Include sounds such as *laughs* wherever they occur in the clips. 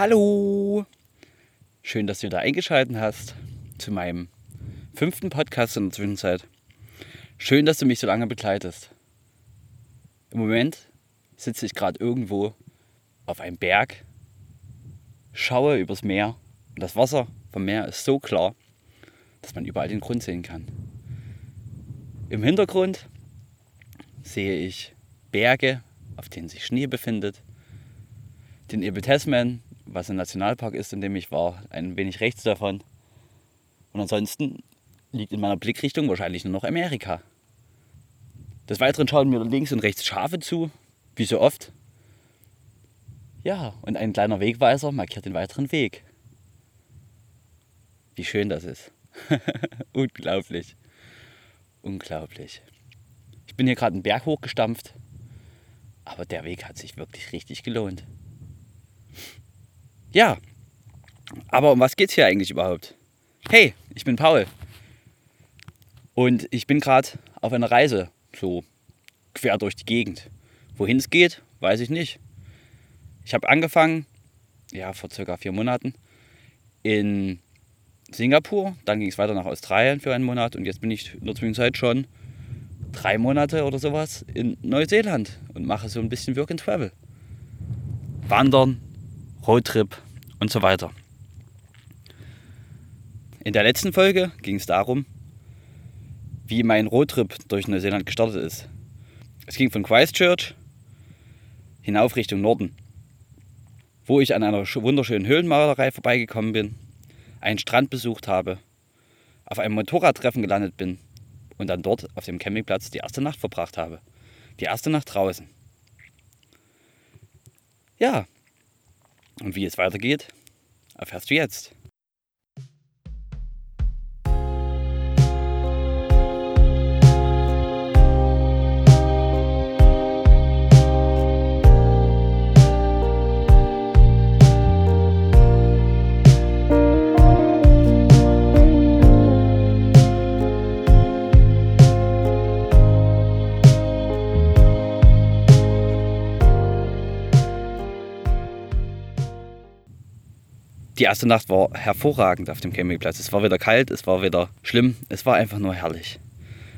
Hallo! Schön, dass du da eingeschaltet hast zu meinem fünften Podcast in der Zwischenzeit. Schön, dass du mich so lange begleitest. Im Moment sitze ich gerade irgendwo auf einem Berg, schaue übers Meer und das Wasser vom Meer ist so klar, dass man überall den Grund sehen kann. Im Hintergrund sehe ich Berge, auf denen sich Schnee befindet, den Ebel Tasman, was ein Nationalpark ist, in dem ich war, ein wenig rechts davon. Und ansonsten liegt in meiner Blickrichtung wahrscheinlich nur noch Amerika. Des Weiteren schauen mir links und rechts Schafe zu, wie so oft. Ja, und ein kleiner Wegweiser markiert den weiteren Weg. Wie schön das ist. *laughs* Unglaublich. Unglaublich. Ich bin hier gerade einen Berg hochgestampft, aber der Weg hat sich wirklich richtig gelohnt. Ja, aber um was geht's hier eigentlich überhaupt? Hey, ich bin Paul. Und ich bin gerade auf einer Reise, so quer durch die Gegend. Wohin es geht, weiß ich nicht. Ich habe angefangen, ja, vor circa vier Monaten, in Singapur. Dann ging es weiter nach Australien für einen Monat und jetzt bin ich in der Zwischenzeit schon drei Monate oder sowas in Neuseeland und mache so ein bisschen Work and Travel. Wandern, Roadtrip und so weiter. In der letzten Folge ging es darum, wie mein Roadtrip durch Neuseeland gestartet ist. Es ging von Christchurch hinauf Richtung Norden, wo ich an einer wunderschönen Höhlenmalerei vorbeigekommen bin, einen Strand besucht habe, auf einem Motorradtreffen gelandet bin und dann dort auf dem Campingplatz die erste Nacht verbracht habe. Die erste Nacht draußen. Ja, und wie es weitergeht, erfährst du jetzt. Die erste Nacht war hervorragend auf dem Campingplatz. Es war wieder kalt, es war wieder schlimm, es war einfach nur herrlich.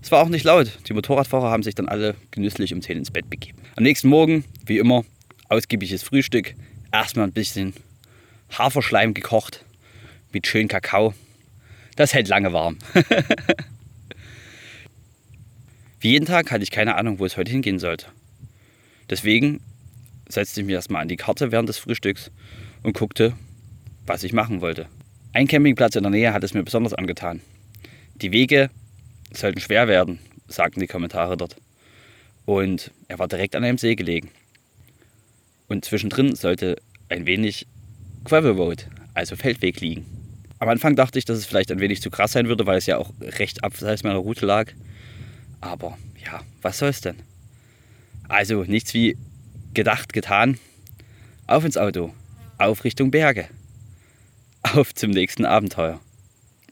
Es war auch nicht laut. Die Motorradfahrer haben sich dann alle genüsslich um 10 ins Bett begeben. Am nächsten Morgen, wie immer, ausgiebiges Frühstück. Erstmal ein bisschen Haferschleim gekocht mit schön Kakao. Das hält lange warm. *laughs* wie jeden Tag hatte ich keine Ahnung, wo es heute hingehen sollte. Deswegen setzte ich mich erstmal an die Karte während des Frühstücks und guckte, was ich machen wollte. Ein Campingplatz in der Nähe hat es mir besonders angetan. Die Wege sollten schwer werden, sagten die Kommentare dort. Und er war direkt an einem See gelegen. Und zwischendrin sollte ein wenig Gravel Road, also Feldweg liegen. Am Anfang dachte ich, dass es vielleicht ein wenig zu krass sein würde, weil es ja auch recht abseits meiner Route lag. Aber ja, was soll's denn? Also nichts wie gedacht, getan. Auf ins Auto, auf Richtung Berge auf zum nächsten Abenteuer.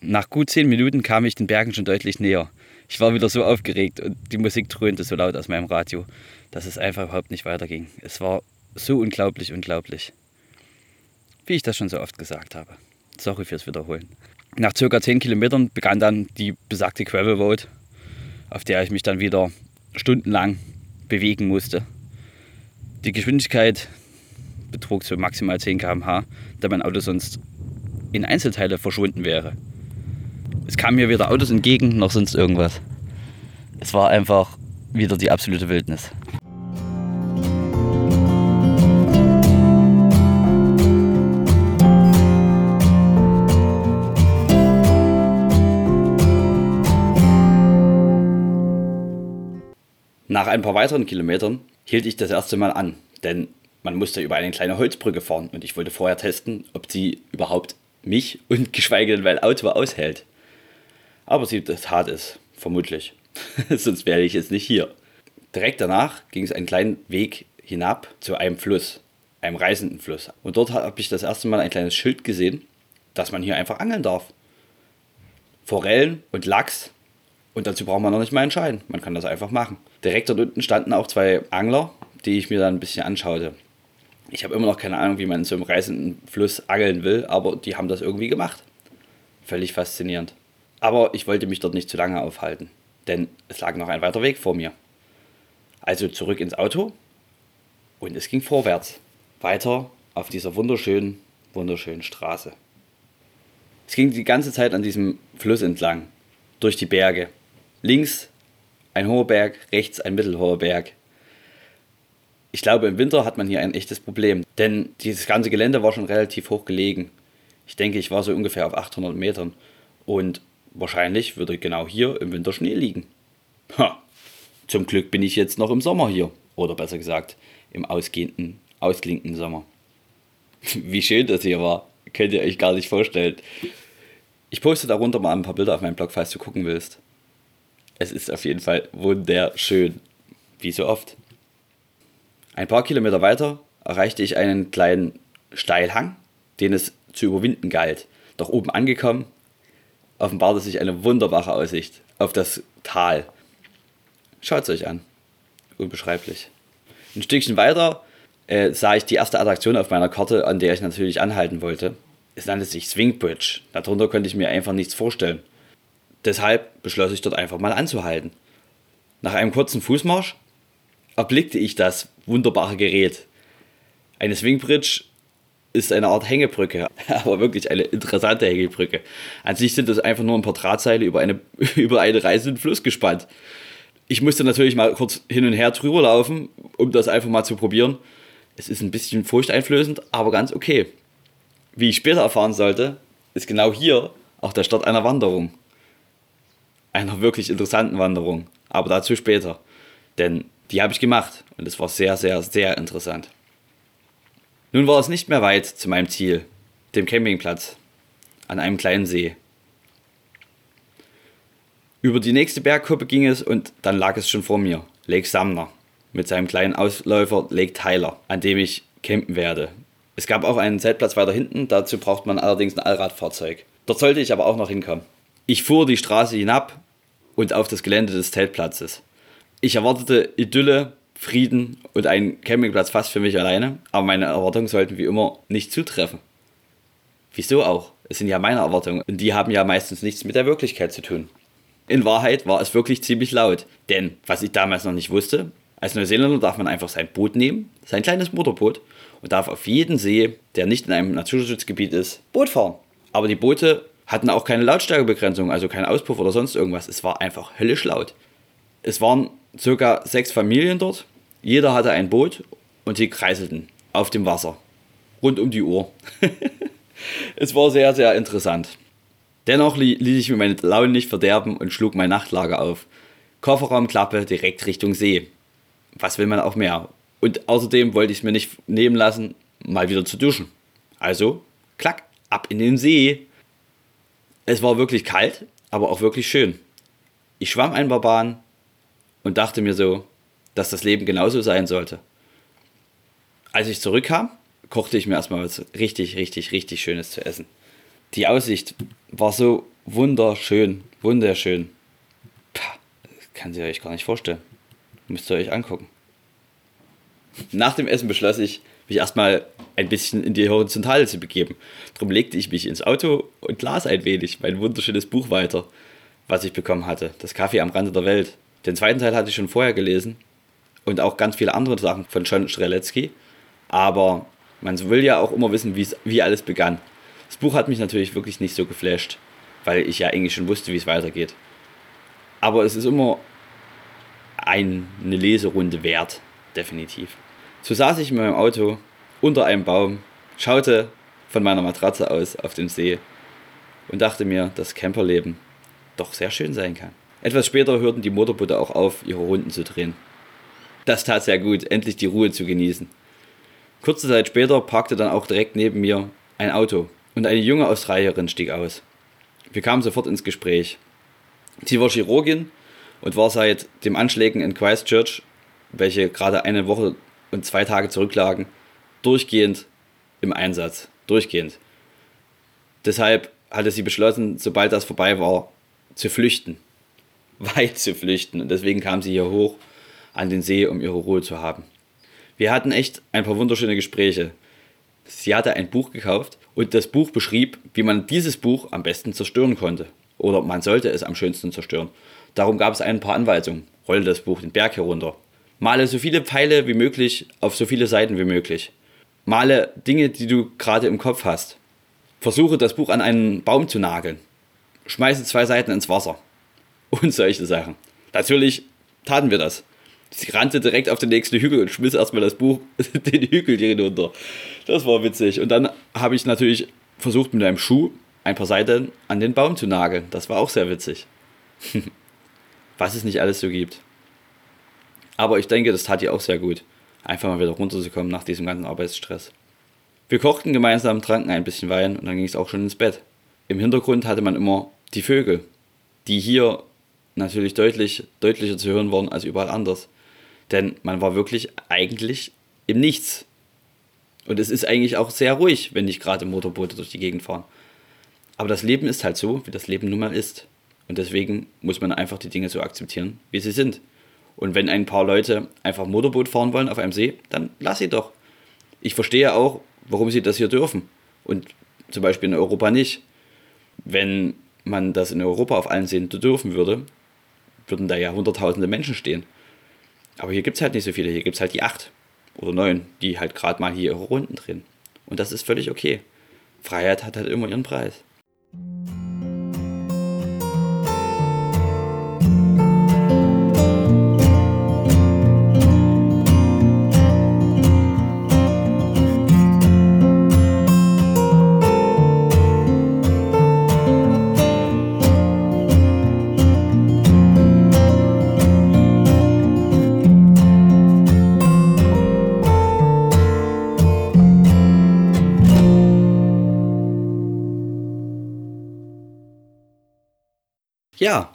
Nach gut zehn Minuten kam ich den Bergen schon deutlich näher. Ich war wieder so aufgeregt und die Musik dröhnte so laut aus meinem Radio, dass es einfach überhaupt nicht weiterging. Es war so unglaublich, unglaublich. Wie ich das schon so oft gesagt habe. Sorry fürs Wiederholen. Nach circa 10 Kilometern begann dann die besagte Gravel Road, auf der ich mich dann wieder stundenlang bewegen musste. Die Geschwindigkeit betrug so maximal 10 km/h, da mein Auto sonst in Einzelteile verschwunden wäre. Es kamen mir weder Autos entgegen noch sonst irgendwas. Es war einfach wieder die absolute Wildnis. Nach ein paar weiteren Kilometern hielt ich das erste Mal an, denn man musste über eine kleine Holzbrücke fahren und ich wollte vorher testen, ob sie überhaupt mich und geschweige denn mein Auto aushält. Aber sie tat es, vermutlich. *laughs* Sonst wäre ich jetzt nicht hier. Direkt danach ging es einen kleinen Weg hinab zu einem Fluss, einem reißenden Fluss. Und dort habe ich das erste Mal ein kleines Schild gesehen, dass man hier einfach angeln darf. Forellen und Lachs. Und dazu braucht man noch nicht mal entscheiden. Man kann das einfach machen. Direkt dort unten standen auch zwei Angler, die ich mir dann ein bisschen anschaute. Ich habe immer noch keine Ahnung, wie man in so einem reißenden Fluss angeln will, aber die haben das irgendwie gemacht. Völlig faszinierend. Aber ich wollte mich dort nicht zu lange aufhalten, denn es lag noch ein weiter Weg vor mir. Also zurück ins Auto und es ging vorwärts. Weiter auf dieser wunderschönen, wunderschönen Straße. Es ging die ganze Zeit an diesem Fluss entlang, durch die Berge. Links ein hoher Berg, rechts ein mittelhoher Berg. Ich glaube, im Winter hat man hier ein echtes Problem, denn dieses ganze Gelände war schon relativ hoch gelegen. Ich denke, ich war so ungefähr auf 800 Metern und wahrscheinlich würde genau hier im Winter Schnee liegen. Ha, zum Glück bin ich jetzt noch im Sommer hier, oder besser gesagt, im ausgehenden, ausklingenden Sommer. *laughs* Wie schön das hier war, könnt ihr euch gar nicht vorstellen. Ich poste darunter mal ein paar Bilder auf meinem Blog, falls du gucken willst. Es ist auf jeden Fall wunderschön, wie so oft. Ein paar Kilometer weiter erreichte ich einen kleinen Steilhang, den es zu überwinden galt. Doch oben angekommen, offenbarte sich eine wunderbare Aussicht auf das Tal. Schaut es euch an. Unbeschreiblich. Ein Stückchen weiter äh, sah ich die erste Attraktion auf meiner Karte, an der ich natürlich anhalten wollte. Es nannte sich Swing Bridge. Darunter konnte ich mir einfach nichts vorstellen. Deshalb beschloss ich dort einfach mal anzuhalten. Nach einem kurzen Fußmarsch erblickte ich das wunderbare Gerät. Eine Swingbridge ist eine Art Hängebrücke, *laughs* aber wirklich eine interessante Hängebrücke. An sich sind das einfach nur ein paar Drahtseile über eine, *laughs* über einen reißenden Fluss gespannt. Ich musste natürlich mal kurz hin und her drüber laufen, um das einfach mal zu probieren. Es ist ein bisschen furchteinflößend, aber ganz okay. Wie ich später erfahren sollte, ist genau hier auch der Start einer Wanderung. Einer wirklich interessanten Wanderung, aber dazu später. Denn die habe ich gemacht und es war sehr, sehr, sehr interessant. Nun war es nicht mehr weit zu meinem Ziel, dem Campingplatz an einem kleinen See. Über die nächste Bergkuppe ging es und dann lag es schon vor mir, Lake Sumner, mit seinem kleinen Ausläufer Lake Tyler, an dem ich campen werde. Es gab auch einen Zeltplatz weiter hinten, dazu braucht man allerdings ein Allradfahrzeug. Dort sollte ich aber auch noch hinkommen. Ich fuhr die Straße hinab und auf das Gelände des Zeltplatzes. Ich erwartete Idylle, Frieden und einen Campingplatz fast für mich alleine, aber meine Erwartungen sollten wie immer nicht zutreffen. Wieso auch? Es sind ja meine Erwartungen und die haben ja meistens nichts mit der Wirklichkeit zu tun. In Wahrheit war es wirklich ziemlich laut, denn was ich damals noch nicht wusste, als Neuseeländer darf man einfach sein Boot nehmen, sein kleines Motorboot und darf auf jeden See, der nicht in einem Naturschutzgebiet ist, Boot fahren. Aber die Boote hatten auch keine Lautstärkebegrenzung, also keinen Auspuff oder sonst irgendwas. Es war einfach höllisch laut. Es waren circa sechs Familien dort. Jeder hatte ein Boot und sie kreiselten auf dem Wasser. Rund um die Uhr. *laughs* es war sehr, sehr interessant. Dennoch ließ ich mir meine Laune nicht verderben und schlug mein Nachtlager auf. Kofferraumklappe direkt Richtung See. Was will man auch mehr? Und außerdem wollte ich es mir nicht nehmen lassen, mal wieder zu duschen. Also, klack, ab in den See. Es war wirklich kalt, aber auch wirklich schön. Ich schwamm ein paar Bahnen und dachte mir so, dass das Leben genauso sein sollte. Als ich zurückkam, kochte ich mir erstmal was richtig, richtig, richtig Schönes zu essen. Die Aussicht war so wunderschön, wunderschön. Pah, kann ihr euch gar nicht vorstellen. Müsst ihr euch angucken. Nach dem Essen beschloss ich, mich erstmal ein bisschen in die Horizontale zu begeben. Darum legte ich mich ins Auto und las ein wenig mein wunderschönes Buch weiter, was ich bekommen hatte. Das Kaffee am Rande der Welt. Den zweiten Teil hatte ich schon vorher gelesen und auch ganz viele andere Sachen von John Streletzky. Aber man will ja auch immer wissen, wie alles begann. Das Buch hat mich natürlich wirklich nicht so geflasht, weil ich ja eigentlich schon wusste, wie es weitergeht. Aber es ist immer eine Leserunde wert, definitiv. So saß ich in meinem Auto unter einem Baum, schaute von meiner Matratze aus auf den See und dachte mir, dass Camperleben doch sehr schön sein kann. Etwas später hörten die Motorboote auch auf, ihre Runden zu drehen. Das tat sehr gut, endlich die Ruhe zu genießen. Kurze Zeit später parkte dann auch direkt neben mir ein Auto und eine junge Australierin stieg aus. Wir kamen sofort ins Gespräch. Sie war Chirurgin und war seit dem Anschlägen in Christchurch, welche gerade eine Woche und zwei Tage zurücklagen, durchgehend im Einsatz. Durchgehend. Deshalb hatte sie beschlossen, sobald das vorbei war, zu flüchten. *laughs* Weit zu flüchten. Und deswegen kam sie hier hoch an den See, um ihre Ruhe zu haben. Wir hatten echt ein paar wunderschöne Gespräche. Sie hatte ein Buch gekauft und das Buch beschrieb, wie man dieses Buch am besten zerstören konnte. Oder man sollte es am schönsten zerstören. Darum gab es ein paar Anweisungen. Rolle das Buch den Berg herunter. Male so viele Pfeile wie möglich auf so viele Seiten wie möglich. Male Dinge, die du gerade im Kopf hast. Versuche das Buch an einen Baum zu nageln. Schmeiße zwei Seiten ins Wasser. Und solche Sachen. Natürlich taten wir das. Sie rannte direkt auf den nächsten Hügel und schmiss erstmal das Buch *laughs* den Hügel hinunter. Das war witzig. Und dann habe ich natürlich versucht, mit einem Schuh ein paar Seiten an den Baum zu nageln. Das war auch sehr witzig. *laughs* Was es nicht alles so gibt. Aber ich denke, das tat ihr auch sehr gut, einfach mal wieder runterzukommen nach diesem ganzen Arbeitsstress. Wir kochten gemeinsam, tranken ein bisschen Wein und dann ging es auch schon ins Bett. Im Hintergrund hatte man immer die Vögel, die hier natürlich deutlich deutlicher zu hören waren als überall anders. Denn man war wirklich eigentlich im Nichts. Und es ist eigentlich auch sehr ruhig, wenn nicht gerade Motorboote durch die Gegend fahren. Aber das Leben ist halt so, wie das Leben nun mal ist. Und deswegen muss man einfach die Dinge so akzeptieren, wie sie sind. Und wenn ein paar Leute einfach Motorboot fahren wollen auf einem See, dann lass sie doch. Ich verstehe auch, warum sie das hier dürfen. Und zum Beispiel in Europa nicht. Wenn man das in Europa auf allen Seen dürfen würde, würden da ja hunderttausende Menschen stehen. Aber hier gibt es halt nicht so viele. Hier gibt es halt die acht oder neun, die halt gerade mal hier ihre Runden drehen. Und das ist völlig okay. Freiheit hat halt immer ihren Preis. Ja,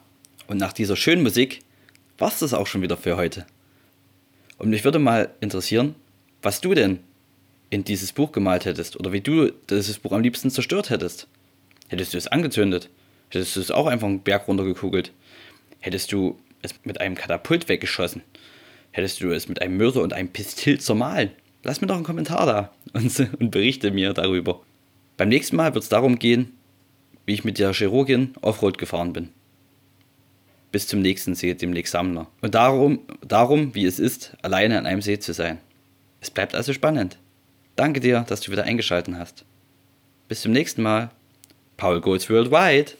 und nach dieser schönen Musik war es das auch schon wieder für heute. Und mich würde mal interessieren, was du denn in dieses Buch gemalt hättest oder wie du dieses Buch am liebsten zerstört hättest. Hättest du es angezündet? Hättest du es auch einfach einen Berg runtergekugelt? Hättest du es mit einem Katapult weggeschossen? Hättest du es mit einem Mörser und einem Pistil zermahlen? Lass mir doch einen Kommentar da *laughs* und, und berichte mir darüber. Beim nächsten Mal wird es darum gehen, wie ich mit der Chirurgin Offroad gefahren bin bis zum nächsten See, dem Lake. Und darum, darum, wie es ist, alleine an einem See zu sein. Es bleibt also spannend. Danke dir, dass du wieder eingeschaltet hast. Bis zum nächsten Mal. Paul Goes Worldwide.